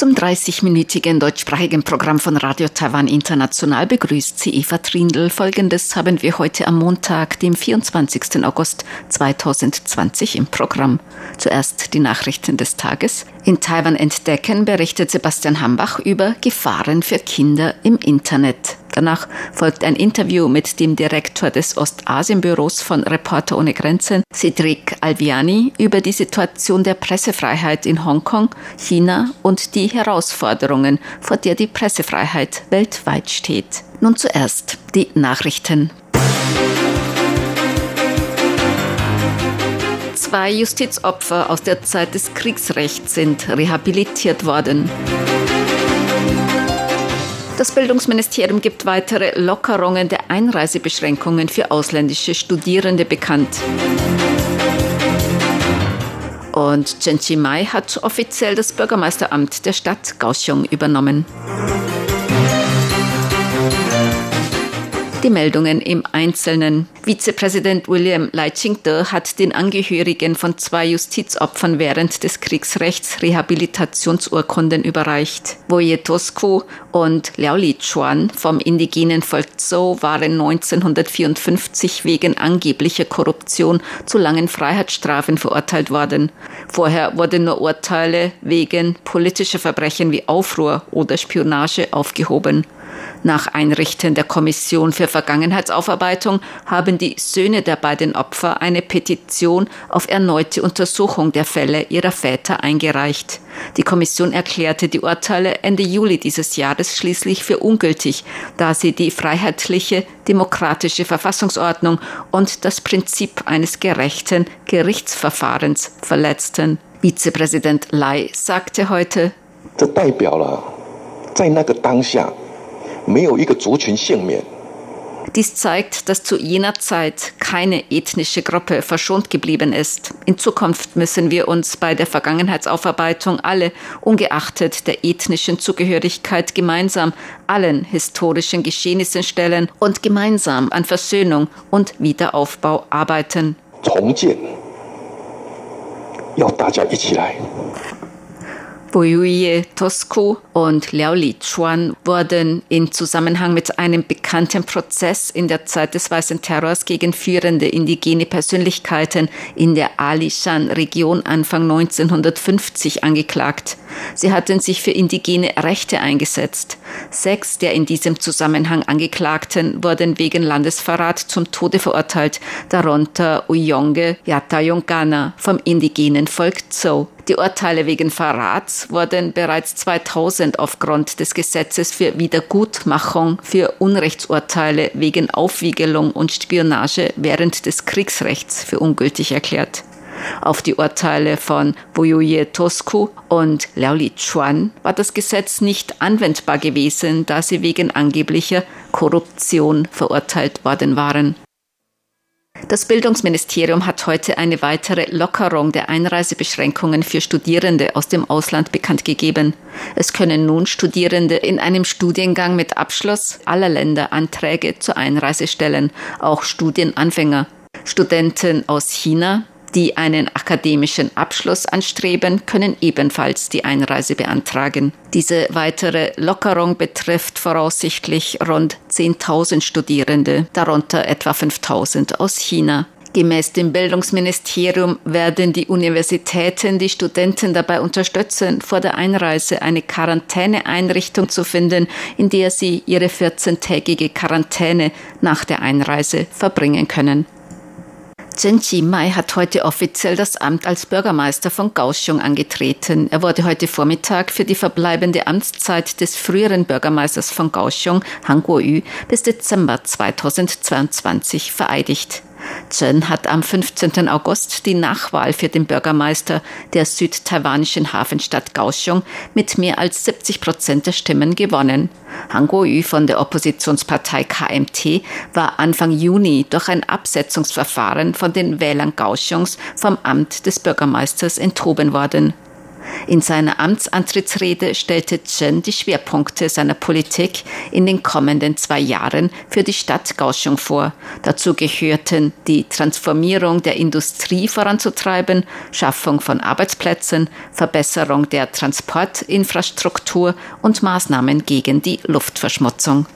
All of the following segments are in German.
Zum 30-minütigen deutschsprachigen Programm von Radio Taiwan International begrüßt sie Eva Trindl. Folgendes haben wir heute am Montag, dem 24. August 2020 im Programm. Zuerst die Nachrichten des Tages. In Taiwan entdecken berichtet Sebastian Hambach über Gefahren für Kinder im Internet. Danach folgt ein Interview mit dem Direktor des Ostasienbüros von Reporter ohne Grenzen, Cedric Alviani, über die Situation der Pressefreiheit in Hongkong, China und die Herausforderungen, vor der die Pressefreiheit weltweit steht. Nun zuerst die Nachrichten. Zwei Justizopfer aus der Zeit des Kriegsrechts sind rehabilitiert worden. Das Bildungsministerium gibt weitere Lockerungen der Einreisebeschränkungen für ausländische Studierende bekannt. Und Chen Chi-mai hat offiziell das Bürgermeisteramt der Stadt Kaohsiung übernommen. Die Meldungen im Einzelnen. Vizepräsident William Lai Ching-te hat den Angehörigen von zwei Justizopfern während des Kriegsrechts Rehabilitationsurkunden überreicht. Woye Tosku und Liao Li Chuan vom indigenen Volk Zhou waren 1954 wegen angeblicher Korruption zu langen Freiheitsstrafen verurteilt worden. Vorher wurden nur Urteile wegen politischer Verbrechen wie Aufruhr oder Spionage aufgehoben. Nach Einrichten der Kommission für Vergangenheitsaufarbeitung haben die Söhne der beiden Opfer eine Petition auf erneute Untersuchung der Fälle ihrer Väter eingereicht. Die Kommission erklärte die Urteile Ende Juli dieses Jahres schließlich für ungültig, da sie die freiheitliche, demokratische Verfassungsordnung und das Prinzip eines gerechten Gerichtsverfahrens verletzten. Vizepräsident Lai sagte heute, 这代表了在那个当下 没有一个族群幸免。Dies zeigt, dass zu jener Zeit keine ethnische Gruppe verschont geblieben ist. In Zukunft müssen wir uns bei der Vergangenheitsaufarbeitung alle, ungeachtet der ethnischen Zugehörigkeit, gemeinsam allen historischen Geschehnissen stellen und gemeinsam an Versöhnung und Wiederaufbau arbeiten. Buyuye Tosku und Liao Lichuan wurden in Zusammenhang mit einem bekannten Prozess in der Zeit des Weißen Terrors gegen führende indigene Persönlichkeiten in der Alishan-Region Anfang 1950 angeklagt. Sie hatten sich für indigene Rechte eingesetzt. Sechs der in diesem Zusammenhang Angeklagten wurden wegen Landesverrat zum Tode verurteilt, darunter Uyonge Yatayongana vom indigenen Volk Zhou. Die Urteile wegen Verrats wurden bereits 2000 aufgrund des Gesetzes für Wiedergutmachung für Unrechtsurteile wegen Aufwiegelung und Spionage während des Kriegsrechts für ungültig erklärt. Auf die Urteile von Boyoye Tosku und Liao Li Chuan war das Gesetz nicht anwendbar gewesen, da sie wegen angeblicher Korruption verurteilt worden waren. Das Bildungsministerium hat heute eine weitere Lockerung der Einreisebeschränkungen für Studierende aus dem Ausland bekannt gegeben. Es können nun Studierende in einem Studiengang mit Abschluss aller Länder Anträge zur Einreise stellen, auch Studienanfänger. Studenten aus China, die einen akademischen Abschluss anstreben, können ebenfalls die Einreise beantragen. Diese weitere Lockerung betrifft voraussichtlich rund 10.000 Studierende, darunter etwa 5.000 aus China. Gemäß dem Bildungsministerium werden die Universitäten die Studenten dabei unterstützen, vor der Einreise eine Quarantäneeinrichtung zu finden, in der sie ihre 14-tägige Quarantäne nach der Einreise verbringen können. Chen Chi-mai hat heute offiziell das Amt als Bürgermeister von Kaohsiung angetreten. Er wurde heute Vormittag für die verbleibende Amtszeit des früheren Bürgermeisters von Kaohsiung, Han Kuo-yu, bis Dezember 2022 vereidigt. Chen hat am 15. August die Nachwahl für den Bürgermeister der südtaiwanischen Hafenstadt Kaohsiung mit mehr als 70 Prozent der Stimmen gewonnen. Han Kuo-yu von der Oppositionspartei KMT war Anfang Juni durch ein Absetzungsverfahren von den Wählern Kaohsiungs vom Amt des Bürgermeisters enthoben worden. In seiner Amtsantrittsrede stellte Chen die Schwerpunkte seiner Politik in den kommenden zwei Jahren für die Stadt Kaohsiung vor. Dazu gehörten die Transformierung der Industrie voranzutreiben, Schaffung von Arbeitsplätzen, Verbesserung der Transportinfrastruktur und Maßnahmen gegen die Luftverschmutzung.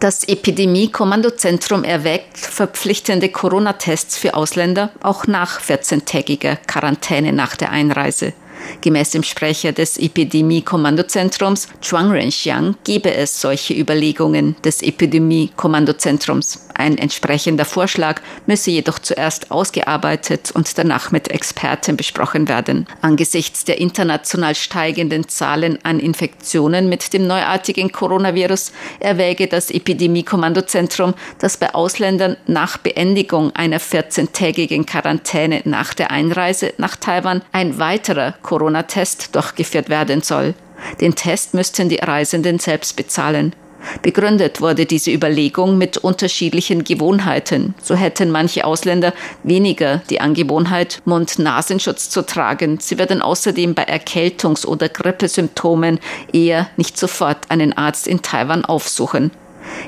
Das Epidemie-Kommandozentrum erwägt verpflichtende Corona-Tests für Ausländer auch nach 14-tägiger Quarantäne nach der Einreise. Gemäß dem Sprecher des Epidemie-Kommandozentrums Chuang Renxiang gebe es solche Überlegungen des Epidemie-Kommandozentrums. Ein entsprechender Vorschlag müsse jedoch zuerst ausgearbeitet und danach mit Experten besprochen werden. Angesichts der international steigenden Zahlen an Infektionen mit dem neuartigen Coronavirus erwäge das Epidemie-Kommandozentrum, dass bei Ausländern nach Beendigung einer 14-tägigen Quarantäne nach der Einreise nach Taiwan ein weiterer Corona-Test durchgeführt werden soll. Den Test müssten die Reisenden selbst bezahlen. Begründet wurde diese Überlegung mit unterschiedlichen Gewohnheiten. So hätten manche Ausländer weniger die Angewohnheit, Mund-Nasenschutz zu tragen. Sie werden außerdem bei Erkältungs- oder Grippesymptomen eher nicht sofort einen Arzt in Taiwan aufsuchen.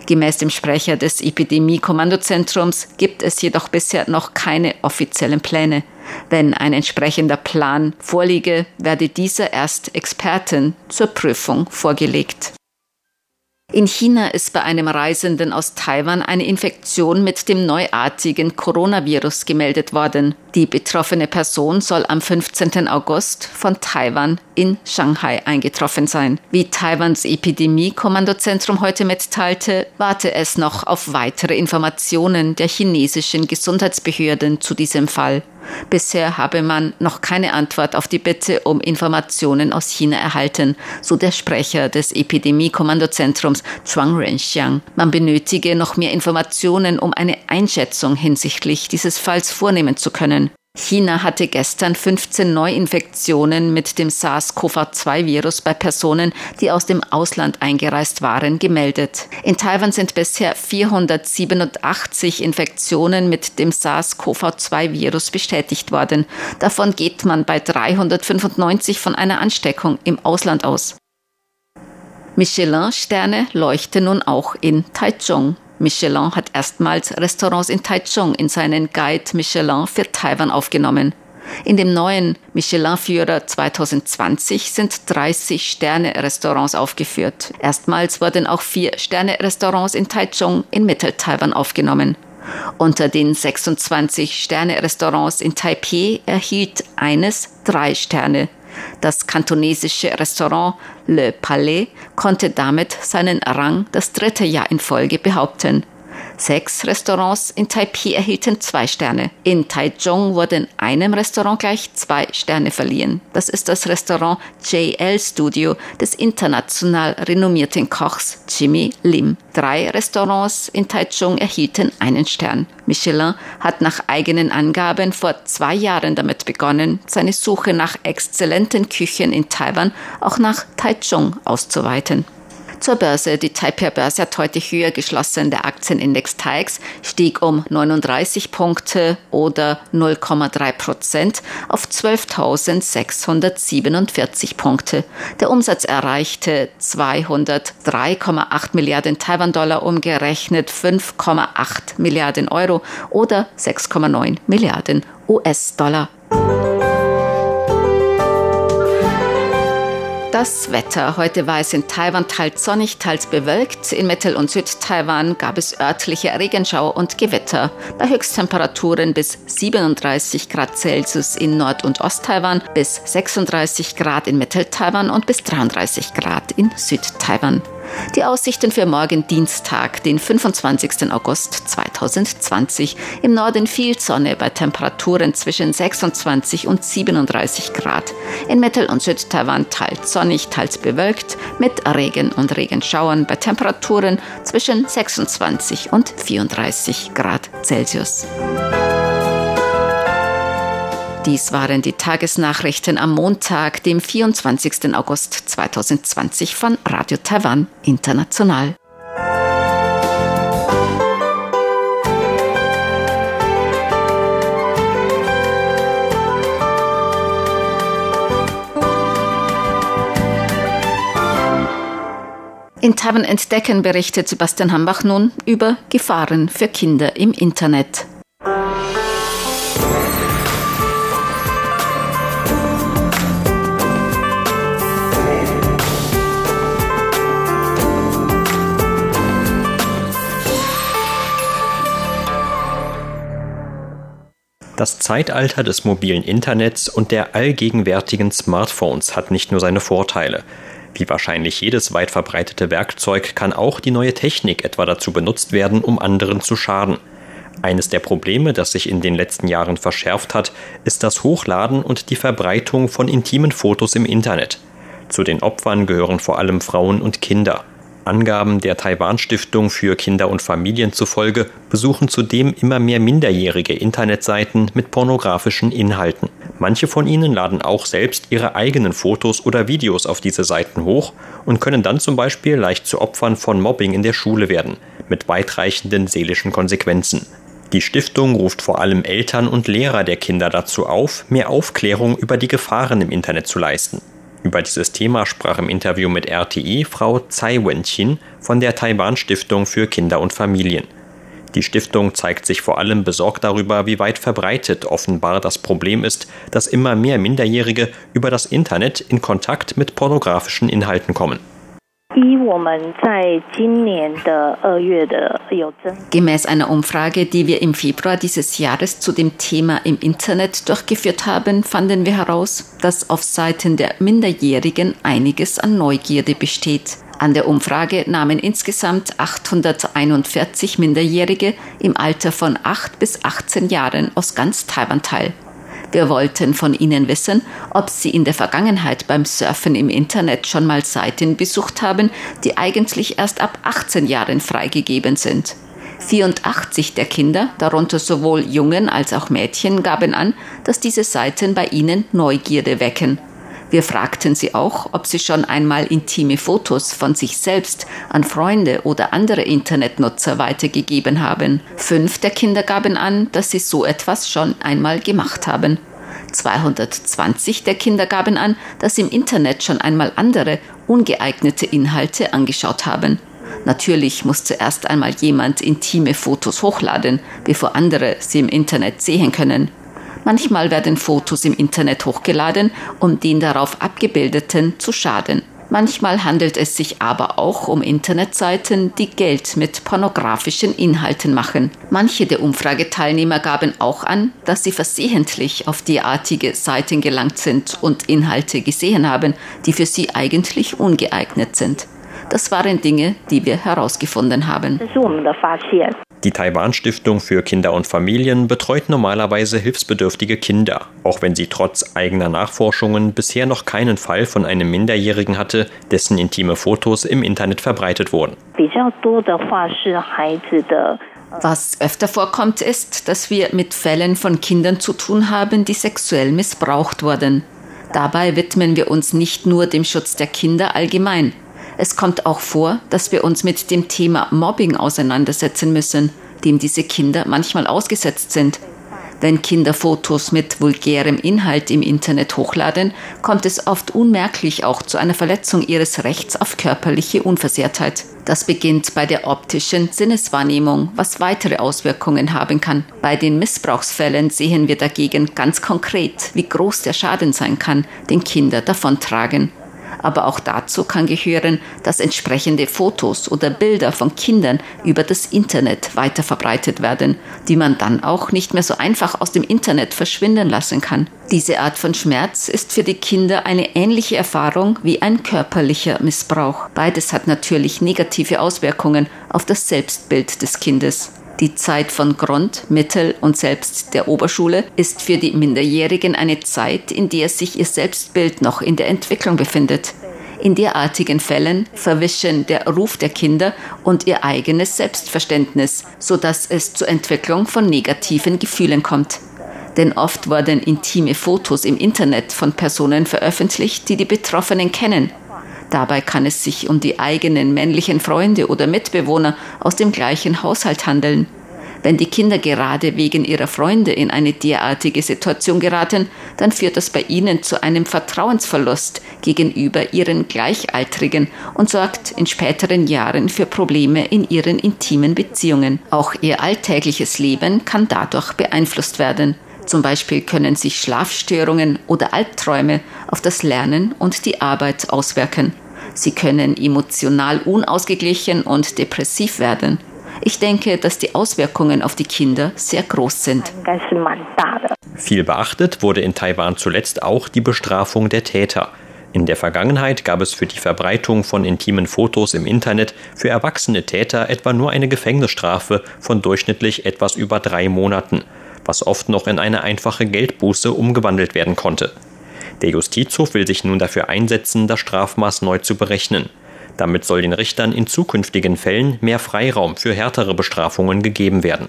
Gemäß dem Sprecher des Epidemie-Kommandozentrums gibt es jedoch bisher noch keine offiziellen Pläne. Wenn ein entsprechender Plan vorliege, werde dieser erst Experten zur Prüfung vorgelegt. In China ist bei einem Reisenden aus Taiwan eine Infektion mit dem neuartigen Coronavirus gemeldet worden. Die betroffene Person soll am 15. August von Taiwan in Shanghai eingetroffen sein. Wie Taiwans Epidemie-Kommandozentrum heute mitteilte, warte es noch auf weitere Informationen der chinesischen Gesundheitsbehörden zu diesem Fall. Bisher habe man noch keine Antwort auf die Bitte um Informationen aus China erhalten, so der Sprecher des Epidemie-Kommandozentrums Chuang Renxiang. Man benötige noch mehr Informationen, um eine Einschätzung hinsichtlich dieses Falls vornehmen zu können. China hatte gestern 15 Neuinfektionen mit dem SARS-CoV-2-Virus bei Personen, die aus dem Ausland eingereist waren, gemeldet. In Taiwan sind bisher 487 Infektionen mit dem SARS-CoV-2-Virus bestätigt worden. Davon geht man bei 395 von einer Ansteckung im Ausland aus. Michelin-Sterne leuchten nun auch in Taichung. Michelin hat erstmals Restaurants in Taichung in seinen Guide Michelin für Taiwan aufgenommen. In dem neuen Michelin-Führer 2020 sind 30 Sterne-Restaurants aufgeführt. Erstmals wurden auch vier Sterne-Restaurants in Taichung in Mittel-Taiwan aufgenommen. Unter den 26 Sterne-Restaurants in Taipei erhielt eines drei Sterne. Das kantonesische Restaurant Le Palais konnte damit seinen Rang das dritte Jahr in Folge behaupten. Sechs Restaurants in Taipei erhielten zwei Sterne. In Taichung wurden einem Restaurant gleich zwei Sterne verliehen. Das ist das Restaurant JL Studio des international renommierten Kochs Jimmy Lim. Drei Restaurants in Taichung erhielten einen Stern. Michelin hat nach eigenen Angaben vor zwei Jahren damit begonnen, seine Suche nach exzellenten Küchen in Taiwan auch nach Taichung auszuweiten. Zur Börse. Die Taipei-Börse hat heute höher geschlossen. Der Aktienindex TAIX stieg um 39 Punkte oder 0,3 Prozent auf 12.647 Punkte. Der Umsatz erreichte 203,8 Milliarden Taiwan-Dollar, umgerechnet 5,8 Milliarden Euro oder 6,9 Milliarden US-Dollar. Das Wetter. Heute war es in Taiwan teils sonnig, teils bewölkt. In Mittel- und Südtaiwan gab es örtliche Regenschauer und Gewitter. Bei Höchsttemperaturen bis 37 Grad Celsius in Nord- und Osttaiwan, bis 36 Grad in Mittel-Taiwan und bis 33 Grad in Südtaiwan. Die Aussichten für morgen Dienstag, den 25. August 2020. Im Norden viel Sonne bei Temperaturen zwischen 26 und 37 Grad. In Mittel- und Südtaiwan teils sonnig, teils bewölkt mit Regen und Regenschauern bei Temperaturen zwischen 26 und 34 Grad Celsius. Dies waren die Tagesnachrichten am Montag, dem 24. August 2020 von Radio Taiwan International. In Taiwan Entdecken berichtet Sebastian Hambach nun über Gefahren für Kinder im Internet. Das Zeitalter des mobilen Internets und der allgegenwärtigen Smartphones hat nicht nur seine Vorteile. Wie wahrscheinlich jedes weit verbreitete Werkzeug kann auch die neue Technik etwa dazu benutzt werden, um anderen zu schaden. Eines der Probleme, das sich in den letzten Jahren verschärft hat, ist das Hochladen und die Verbreitung von intimen Fotos im Internet. Zu den Opfern gehören vor allem Frauen und Kinder. Angaben der Taiwan-Stiftung für Kinder und Familien zufolge besuchen zudem immer mehr minderjährige Internetseiten mit pornografischen Inhalten. Manche von ihnen laden auch selbst ihre eigenen Fotos oder Videos auf diese Seiten hoch und können dann zum Beispiel leicht zu Opfern von Mobbing in der Schule werden, mit weitreichenden seelischen Konsequenzen. Die Stiftung ruft vor allem Eltern und Lehrer der Kinder dazu auf, mehr Aufklärung über die Gefahren im Internet zu leisten. Über dieses Thema sprach im Interview mit RTI Frau Tsai Wen-chin von der Taiwan-Stiftung für Kinder und Familien. Die Stiftung zeigt sich vor allem besorgt darüber, wie weit verbreitet offenbar das Problem ist, dass immer mehr Minderjährige über das Internet in Kontakt mit pornografischen Inhalten kommen. Gemäß einer Umfrage, die wir im Februar dieses Jahres zu dem Thema im Internet durchgeführt haben, fanden wir heraus, dass auf Seiten der Minderjährigen einiges an Neugierde besteht. An der Umfrage nahmen insgesamt 841 Minderjährige im Alter von 8 bis 18 Jahren aus ganz Taiwan teil. Wir wollten von Ihnen wissen, ob Sie in der Vergangenheit beim Surfen im Internet schon mal Seiten besucht haben, die eigentlich erst ab 18 Jahren freigegeben sind. 84 der Kinder, darunter sowohl Jungen als auch Mädchen, gaben an, dass diese Seiten bei ihnen Neugierde wecken. Wir fragten sie auch, ob sie schon einmal intime Fotos von sich selbst an Freunde oder andere Internetnutzer weitergegeben haben. Fünf der Kinder gaben an, dass sie so etwas schon einmal gemacht haben. 220 der Kinder gaben an, dass sie im Internet schon einmal andere, ungeeignete Inhalte angeschaut haben. Natürlich muss zuerst einmal jemand intime Fotos hochladen, bevor andere sie im Internet sehen können. Manchmal werden Fotos im Internet hochgeladen, um den darauf abgebildeten zu schaden. Manchmal handelt es sich aber auch um Internetseiten, die Geld mit pornografischen Inhalten machen. Manche der Umfrageteilnehmer gaben auch an, dass sie versehentlich auf derartige Seiten gelangt sind und Inhalte gesehen haben, die für sie eigentlich ungeeignet sind. Das waren Dinge, die wir herausgefunden haben. Die Taiwan-Stiftung für Kinder und Familien betreut normalerweise hilfsbedürftige Kinder, auch wenn sie trotz eigener Nachforschungen bisher noch keinen Fall von einem Minderjährigen hatte, dessen intime Fotos im Internet verbreitet wurden. Was öfter vorkommt, ist, dass wir mit Fällen von Kindern zu tun haben, die sexuell missbraucht wurden. Dabei widmen wir uns nicht nur dem Schutz der Kinder allgemein, es kommt auch vor, dass wir uns mit dem Thema Mobbing auseinandersetzen müssen, dem diese Kinder manchmal ausgesetzt sind. Wenn Kinder Fotos mit vulgärem Inhalt im Internet hochladen, kommt es oft unmerklich auch zu einer Verletzung ihres Rechts auf körperliche Unversehrtheit. Das beginnt bei der optischen Sinneswahrnehmung, was weitere Auswirkungen haben kann. Bei den Missbrauchsfällen sehen wir dagegen ganz konkret, wie groß der Schaden sein kann, den Kinder davontragen aber auch dazu kann gehören, dass entsprechende Fotos oder Bilder von Kindern über das Internet weiterverbreitet werden, die man dann auch nicht mehr so einfach aus dem Internet verschwinden lassen kann. Diese Art von Schmerz ist für die Kinder eine ähnliche Erfahrung wie ein körperlicher Missbrauch. Beides hat natürlich negative Auswirkungen auf das Selbstbild des Kindes. Die Zeit von Grund-, Mittel- und selbst der Oberschule ist für die Minderjährigen eine Zeit, in der sich ihr Selbstbild noch in der Entwicklung befindet. In derartigen Fällen verwischen der Ruf der Kinder und ihr eigenes Selbstverständnis, sodass es zur Entwicklung von negativen Gefühlen kommt. Denn oft wurden intime Fotos im Internet von Personen veröffentlicht, die die Betroffenen kennen. Dabei kann es sich um die eigenen männlichen Freunde oder Mitbewohner aus dem gleichen Haushalt handeln. Wenn die Kinder gerade wegen ihrer Freunde in eine derartige Situation geraten, dann führt das bei ihnen zu einem Vertrauensverlust gegenüber ihren Gleichaltrigen und sorgt in späteren Jahren für Probleme in ihren intimen Beziehungen. Auch ihr alltägliches Leben kann dadurch beeinflusst werden. Zum Beispiel können sich Schlafstörungen oder Albträume auf das Lernen und die Arbeit auswirken. Sie können emotional unausgeglichen und depressiv werden. Ich denke, dass die Auswirkungen auf die Kinder sehr groß sind. Viel beachtet wurde in Taiwan zuletzt auch die Bestrafung der Täter. In der Vergangenheit gab es für die Verbreitung von intimen Fotos im Internet für erwachsene Täter etwa nur eine Gefängnisstrafe von durchschnittlich etwas über drei Monaten, was oft noch in eine einfache Geldbuße umgewandelt werden konnte. Der Justizhof will sich nun dafür einsetzen, das Strafmaß neu zu berechnen. Damit soll den Richtern in zukünftigen Fällen mehr Freiraum für härtere Bestrafungen gegeben werden.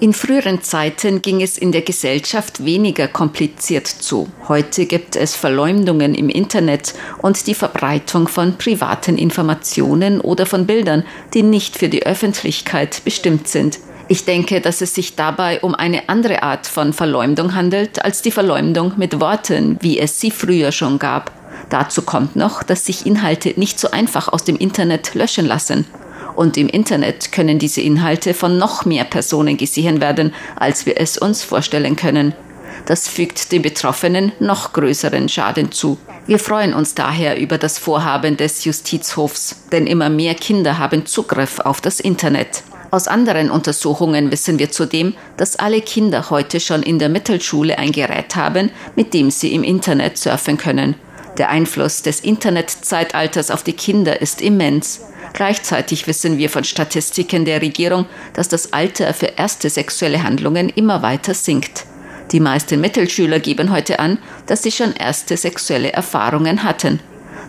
In früheren Zeiten ging es in der Gesellschaft weniger kompliziert zu. Heute gibt es Verleumdungen im Internet und die Verbreitung von privaten Informationen oder von Bildern, die nicht für die Öffentlichkeit bestimmt sind. Ich denke, dass es sich dabei um eine andere Art von Verleumdung handelt als die Verleumdung mit Worten, wie es sie früher schon gab. Dazu kommt noch, dass sich Inhalte nicht so einfach aus dem Internet löschen lassen. Und im Internet können diese Inhalte von noch mehr Personen gesehen werden, als wir es uns vorstellen können. Das fügt den Betroffenen noch größeren Schaden zu. Wir freuen uns daher über das Vorhaben des Justizhofs, denn immer mehr Kinder haben Zugriff auf das Internet. Aus anderen Untersuchungen wissen wir zudem, dass alle Kinder heute schon in der Mittelschule ein Gerät haben, mit dem sie im Internet surfen können. Der Einfluss des Internetzeitalters auf die Kinder ist immens. Gleichzeitig wissen wir von Statistiken der Regierung, dass das Alter für erste sexuelle Handlungen immer weiter sinkt. Die meisten Mittelschüler geben heute an, dass sie schon erste sexuelle Erfahrungen hatten.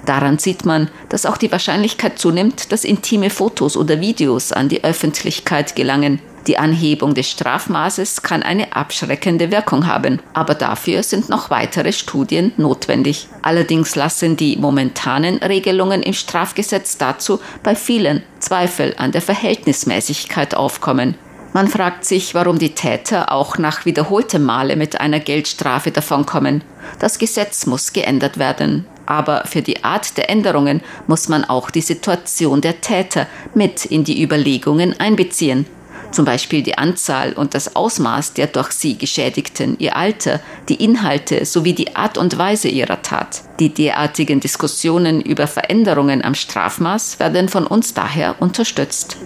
Daran sieht man, dass auch die Wahrscheinlichkeit zunimmt, dass intime Fotos oder Videos an die Öffentlichkeit gelangen. Die Anhebung des Strafmaßes kann eine abschreckende Wirkung haben, aber dafür sind noch weitere Studien notwendig. Allerdings lassen die momentanen Regelungen im Strafgesetz dazu bei vielen Zweifel an der Verhältnismäßigkeit aufkommen. Man fragt sich, warum die Täter auch nach wiederholtem Male mit einer Geldstrafe davonkommen. Das Gesetz muss geändert werden. Aber für die Art der Änderungen muss man auch die Situation der Täter mit in die Überlegungen einbeziehen. Zum Beispiel die Anzahl und das Ausmaß der durch sie Geschädigten, ihr Alter, die Inhalte sowie die Art und Weise ihrer Tat. Die derartigen Diskussionen über Veränderungen am Strafmaß werden von uns daher unterstützt.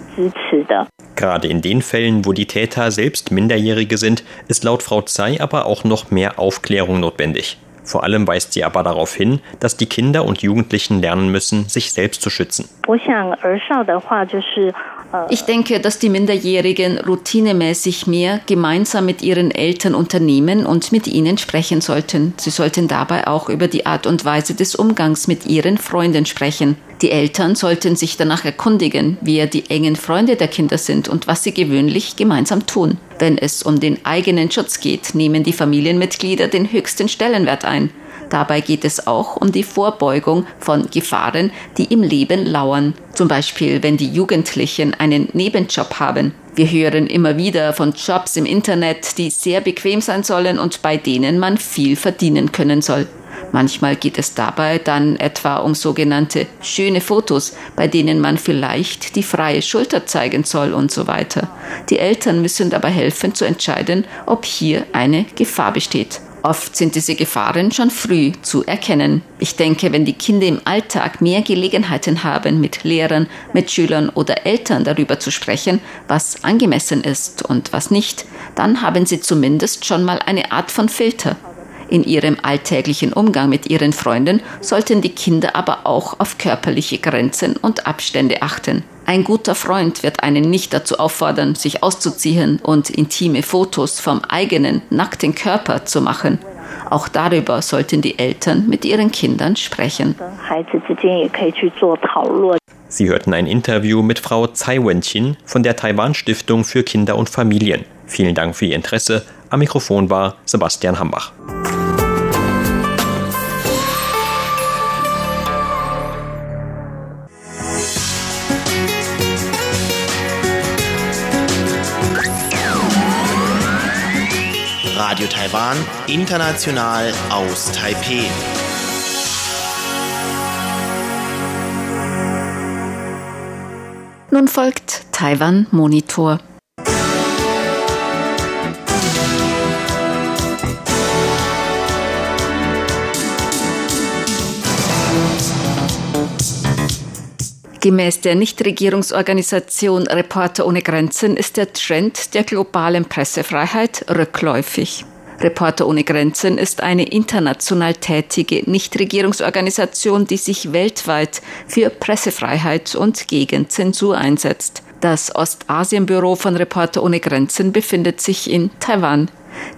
Gerade in den Fällen, wo die Täter selbst Minderjährige sind, ist laut Frau Tsai aber auch noch mehr Aufklärung notwendig. Vor allem weist sie aber darauf hin, dass die Kinder und Jugendlichen lernen müssen, sich selbst zu schützen. Ich denke, dass die Minderjährigen routinemäßig mehr gemeinsam mit ihren Eltern unternehmen und mit ihnen sprechen sollten. Sie sollten dabei auch über die Art und Weise des Umgangs mit ihren Freunden sprechen. Die Eltern sollten sich danach erkundigen, wer die engen Freunde der Kinder sind und was sie gewöhnlich gemeinsam tun. Wenn es um den eigenen Schutz geht, nehmen die Familienmitglieder den höchsten Stellenwert ein. Dabei geht es auch um die Vorbeugung von Gefahren, die im Leben lauern. Zum Beispiel, wenn die Jugendlichen einen Nebenjob haben. Wir hören immer wieder von Jobs im Internet, die sehr bequem sein sollen und bei denen man viel verdienen können soll. Manchmal geht es dabei dann etwa um sogenannte schöne Fotos, bei denen man vielleicht die freie Schulter zeigen soll und so weiter. Die Eltern müssen dabei helfen zu entscheiden, ob hier eine Gefahr besteht. Oft sind diese Gefahren schon früh zu erkennen. Ich denke, wenn die Kinder im Alltag mehr Gelegenheiten haben, mit Lehrern, Mitschülern oder Eltern darüber zu sprechen, was angemessen ist und was nicht, dann haben sie zumindest schon mal eine Art von Filter. In ihrem alltäglichen Umgang mit ihren Freunden sollten die Kinder aber auch auf körperliche Grenzen und Abstände achten. Ein guter Freund wird einen nicht dazu auffordern, sich auszuziehen und intime Fotos vom eigenen nackten Körper zu machen. Auch darüber sollten die Eltern mit ihren Kindern sprechen. Sie hörten ein Interview mit Frau Tsai Wen-Chin von der Taiwan Stiftung für Kinder und Familien. Vielen Dank für Ihr Interesse. Am Mikrofon war Sebastian Hambach. Radio Taiwan, international aus Taipeh. Nun folgt Taiwan Monitor. Gemäß der Nichtregierungsorganisation Reporter ohne Grenzen ist der Trend der globalen Pressefreiheit rückläufig. Reporter ohne Grenzen ist eine international tätige Nichtregierungsorganisation, die sich weltweit für Pressefreiheit und gegen Zensur einsetzt. Das Ostasienbüro von Reporter ohne Grenzen befindet sich in Taiwan.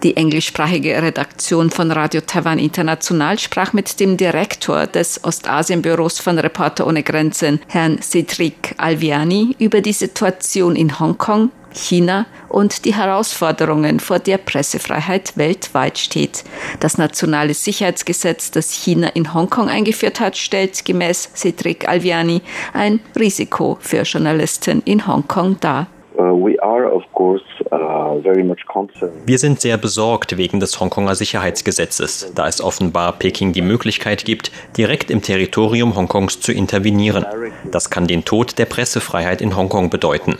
Die englischsprachige Redaktion von Radio Taiwan International sprach mit dem Direktor des Ostasienbüros von Reporter ohne Grenzen, Herrn Cedric Alviani, über die Situation in Hongkong, China und die Herausforderungen, vor der Pressefreiheit weltweit steht. Das nationale Sicherheitsgesetz, das China in Hongkong eingeführt hat, stellt gemäß Cedric Alviani ein Risiko für Journalisten in Hongkong dar. Uh, uh, Wir sind sehr besorgt wegen des Hongkonger Sicherheitsgesetzes, da es offenbar Peking die Möglichkeit gibt, direkt im Territorium Hongkongs zu intervenieren. Das kann den Tod der Pressefreiheit in Hongkong bedeuten.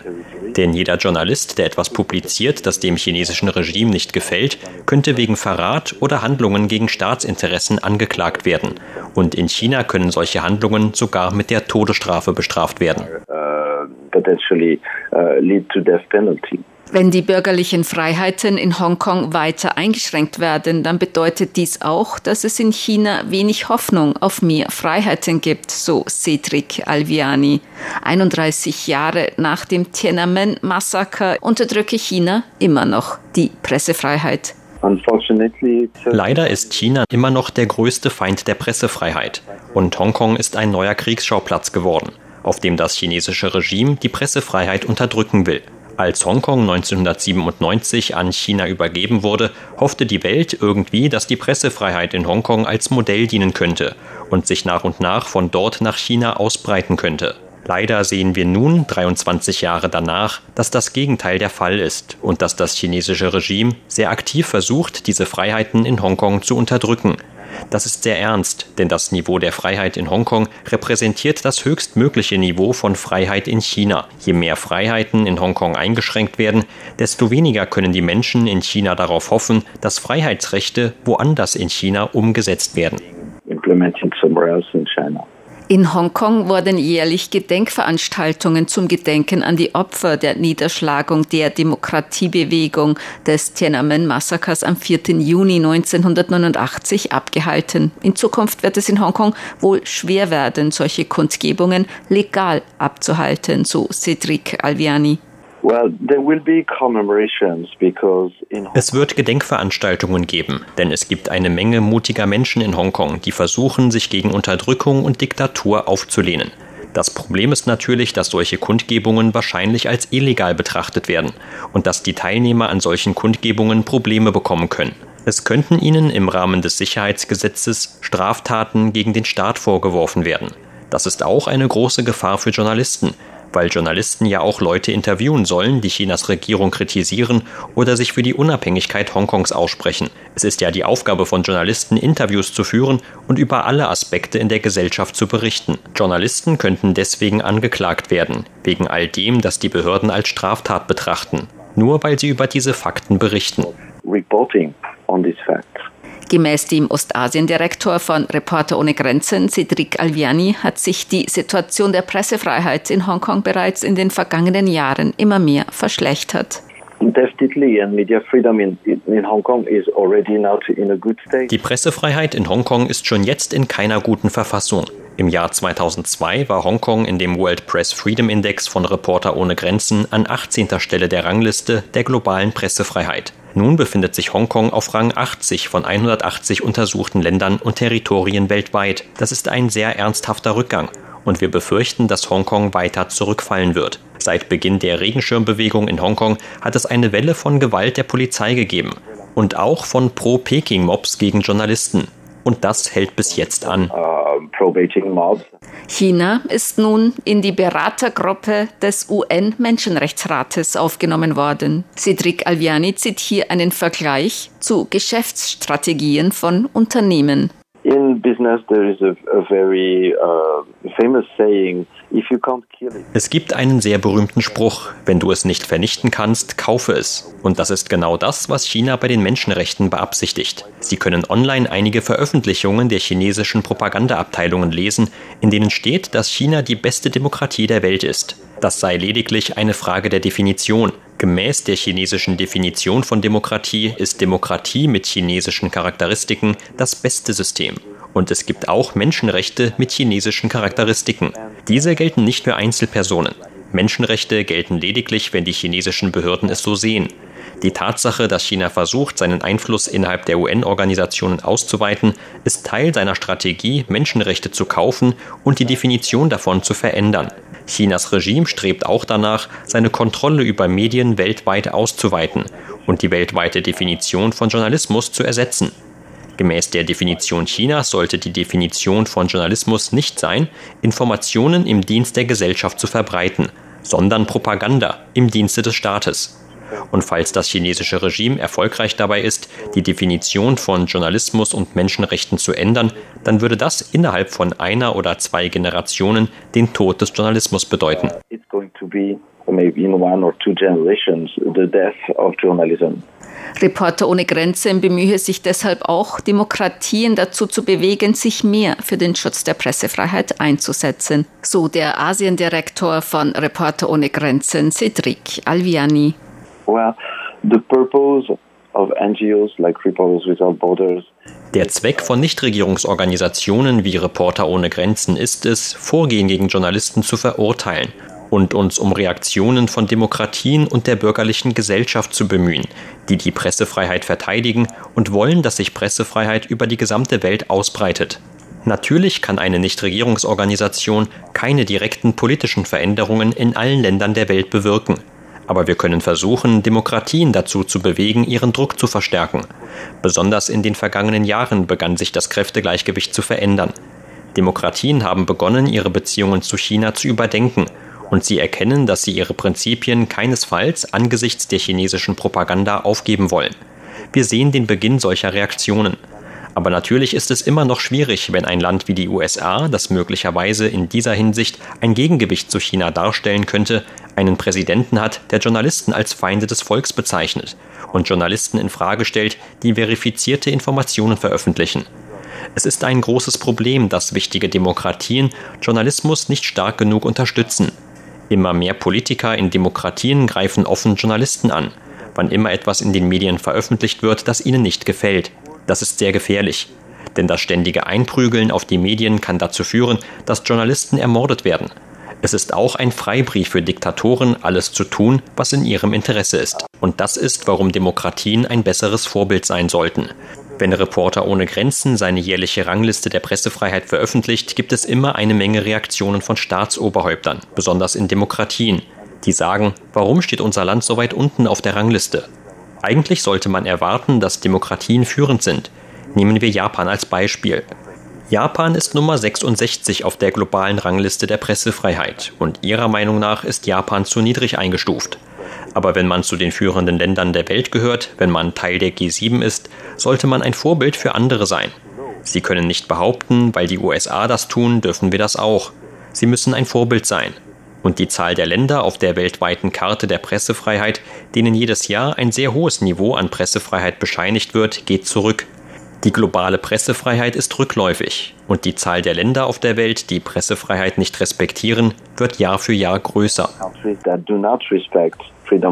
Denn jeder Journalist, der etwas publiziert, das dem chinesischen Regime nicht gefällt, könnte wegen Verrat oder Handlungen gegen Staatsinteressen angeklagt werden. Und in China können solche Handlungen sogar mit der Todesstrafe bestraft werden. Uh, uh, lead to death penalty. Wenn die bürgerlichen Freiheiten in Hongkong weiter eingeschränkt werden, dann bedeutet dies auch, dass es in China wenig Hoffnung auf mehr Freiheiten gibt, so Cedric Alviani. 31 Jahre nach dem Tiananmen-Massaker unterdrücke China immer noch die Pressefreiheit. Leider ist China immer noch der größte Feind der Pressefreiheit und Hongkong ist ein neuer Kriegsschauplatz geworden auf dem das chinesische Regime die Pressefreiheit unterdrücken will. Als Hongkong 1997 an China übergeben wurde, hoffte die Welt irgendwie, dass die Pressefreiheit in Hongkong als Modell dienen könnte und sich nach und nach von dort nach China ausbreiten könnte. Leider sehen wir nun, 23 Jahre danach, dass das Gegenteil der Fall ist und dass das chinesische Regime sehr aktiv versucht, diese Freiheiten in Hongkong zu unterdrücken. Das ist sehr ernst, denn das Niveau der Freiheit in Hongkong repräsentiert das höchstmögliche Niveau von Freiheit in China. Je mehr Freiheiten in Hongkong eingeschränkt werden, desto weniger können die Menschen in China darauf hoffen, dass Freiheitsrechte woanders in China umgesetzt werden. Implementing somewhere else in China. In Hongkong wurden jährlich Gedenkveranstaltungen zum Gedenken an die Opfer der Niederschlagung der Demokratiebewegung des Tiananmen-Massakers am 4. Juni 1989 abgehalten. In Zukunft wird es in Hongkong wohl schwer werden, solche Kundgebungen legal abzuhalten, so Cedric Alviani. Es wird Gedenkveranstaltungen geben, denn es gibt eine Menge mutiger Menschen in Hongkong, die versuchen, sich gegen Unterdrückung und Diktatur aufzulehnen. Das Problem ist natürlich, dass solche Kundgebungen wahrscheinlich als illegal betrachtet werden und dass die Teilnehmer an solchen Kundgebungen Probleme bekommen können. Es könnten ihnen im Rahmen des Sicherheitsgesetzes Straftaten gegen den Staat vorgeworfen werden. Das ist auch eine große Gefahr für Journalisten, weil Journalisten ja auch Leute interviewen sollen, die Chinas Regierung kritisieren oder sich für die Unabhängigkeit Hongkongs aussprechen. Es ist ja die Aufgabe von Journalisten, Interviews zu führen und über alle Aspekte in der Gesellschaft zu berichten. Journalisten könnten deswegen angeklagt werden, wegen all dem, das die Behörden als Straftat betrachten, nur weil sie über diese Fakten berichten. Reporting on these facts. Gemäß dem Ostasiendirektor von Reporter ohne Grenzen, Cedric Alviani, hat sich die Situation der Pressefreiheit in Hongkong bereits in den vergangenen Jahren immer mehr verschlechtert. Die Pressefreiheit in Hongkong ist schon jetzt in keiner guten Verfassung. Im Jahr 2002 war Hongkong in dem World Press Freedom Index von Reporter ohne Grenzen an 18. Stelle der Rangliste der globalen Pressefreiheit. Nun befindet sich Hongkong auf Rang 80 von 180 untersuchten Ländern und Territorien weltweit. Das ist ein sehr ernsthafter Rückgang und wir befürchten, dass Hongkong weiter zurückfallen wird. Seit Beginn der Regenschirmbewegung in Hongkong hat es eine Welle von Gewalt der Polizei gegeben und auch von Pro-Peking-Mobs gegen Journalisten. Und das hält bis jetzt an. China ist nun in die Beratergruppe des UN-Menschenrechtsrates aufgenommen worden. Cedric Alviani zieht hier einen Vergleich zu Geschäftsstrategien von Unternehmen. In business there is a, a very uh, famous saying es gibt einen sehr berühmten Spruch, wenn du es nicht vernichten kannst, kaufe es. Und das ist genau das, was China bei den Menschenrechten beabsichtigt. Sie können online einige Veröffentlichungen der chinesischen Propagandaabteilungen lesen, in denen steht, dass China die beste Demokratie der Welt ist. Das sei lediglich eine Frage der Definition. Gemäß der chinesischen Definition von Demokratie ist Demokratie mit chinesischen Charakteristiken das beste System. Und es gibt auch Menschenrechte mit chinesischen Charakteristiken. Diese gelten nicht für Einzelpersonen. Menschenrechte gelten lediglich, wenn die chinesischen Behörden es so sehen. Die Tatsache, dass China versucht, seinen Einfluss innerhalb der UN-Organisationen auszuweiten, ist Teil seiner Strategie, Menschenrechte zu kaufen und die Definition davon zu verändern. Chinas Regime strebt auch danach, seine Kontrolle über Medien weltweit auszuweiten und die weltweite Definition von Journalismus zu ersetzen. Gemäß der Definition Chinas sollte die Definition von Journalismus nicht sein, Informationen im Dienst der Gesellschaft zu verbreiten, sondern Propaganda im Dienste des Staates. Und falls das chinesische Regime erfolgreich dabei ist, die Definition von Journalismus und Menschenrechten zu ändern, dann würde das innerhalb von einer oder zwei Generationen den Tod des Journalismus bedeuten. Be maybe in one or two generations the death of journalism. Reporter ohne Grenzen bemühe sich deshalb auch, Demokratien dazu zu bewegen, sich mehr für den Schutz der Pressefreiheit einzusetzen. So der Asiendirektor von Reporter ohne Grenzen, Cedric Alviani. Well, the purpose of NGOs like Reporters Without Borders der Zweck von Nichtregierungsorganisationen wie Reporter ohne Grenzen ist es, Vorgehen gegen Journalisten zu verurteilen und uns um Reaktionen von Demokratien und der bürgerlichen Gesellschaft zu bemühen, die die Pressefreiheit verteidigen und wollen, dass sich Pressefreiheit über die gesamte Welt ausbreitet. Natürlich kann eine Nichtregierungsorganisation keine direkten politischen Veränderungen in allen Ländern der Welt bewirken. Aber wir können versuchen, Demokratien dazu zu bewegen, ihren Druck zu verstärken. Besonders in den vergangenen Jahren begann sich das Kräftegleichgewicht zu verändern. Demokratien haben begonnen, ihre Beziehungen zu China zu überdenken und sie erkennen, dass sie ihre Prinzipien keinesfalls angesichts der chinesischen Propaganda aufgeben wollen. Wir sehen den Beginn solcher Reaktionen. Aber natürlich ist es immer noch schwierig, wenn ein Land wie die USA, das möglicherweise in dieser Hinsicht ein Gegengewicht zu China darstellen könnte, einen Präsidenten hat, der Journalisten als Feinde des Volks bezeichnet und Journalisten in Frage stellt, die verifizierte Informationen veröffentlichen. Es ist ein großes Problem, dass wichtige Demokratien Journalismus nicht stark genug unterstützen. Immer mehr Politiker in Demokratien greifen offen Journalisten an, wann immer etwas in den Medien veröffentlicht wird, das ihnen nicht gefällt. Das ist sehr gefährlich. Denn das ständige Einprügeln auf die Medien kann dazu führen, dass Journalisten ermordet werden. Es ist auch ein Freibrief für Diktatoren, alles zu tun, was in ihrem Interesse ist. Und das ist, warum Demokratien ein besseres Vorbild sein sollten. Wenn Reporter ohne Grenzen seine jährliche Rangliste der Pressefreiheit veröffentlicht, gibt es immer eine Menge Reaktionen von Staatsoberhäuptern, besonders in Demokratien, die sagen, warum steht unser Land so weit unten auf der Rangliste? Eigentlich sollte man erwarten, dass Demokratien führend sind. Nehmen wir Japan als Beispiel. Japan ist Nummer 66 auf der globalen Rangliste der Pressefreiheit und ihrer Meinung nach ist Japan zu niedrig eingestuft. Aber wenn man zu den führenden Ländern der Welt gehört, wenn man Teil der G7 ist, sollte man ein Vorbild für andere sein. Sie können nicht behaupten, weil die USA das tun, dürfen wir das auch. Sie müssen ein Vorbild sein. Und die Zahl der Länder auf der weltweiten Karte der Pressefreiheit, denen jedes Jahr ein sehr hohes Niveau an Pressefreiheit bescheinigt wird, geht zurück. Die globale Pressefreiheit ist rückläufig und die Zahl der Länder auf der Welt, die Pressefreiheit nicht respektieren, wird Jahr für Jahr größer. Uh,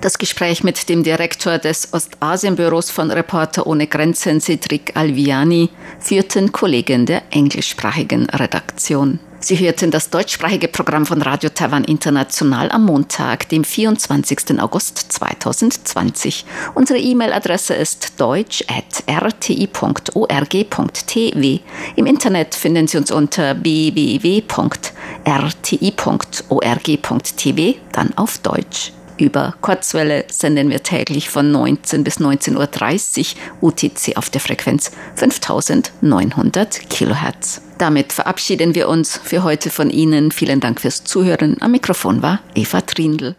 das Gespräch mit dem Direktor des Ostasienbüros von Reporter ohne Grenzen, Cedric Alviani, führten Kollegen der englischsprachigen Redaktion. Sie hörten das deutschsprachige Programm von Radio Taiwan International am Montag, dem 24. August 2020. Unsere E-Mail-Adresse ist deutsch.rti.org.tw. Im Internet finden Sie uns unter www.rti.org.tw, dann auf Deutsch. Über Kurzwelle senden wir täglich von 19 bis 19.30 Uhr UTC auf der Frequenz 5900 Kilohertz. Damit verabschieden wir uns für heute von Ihnen. Vielen Dank fürs Zuhören. Am Mikrofon war Eva Trindl.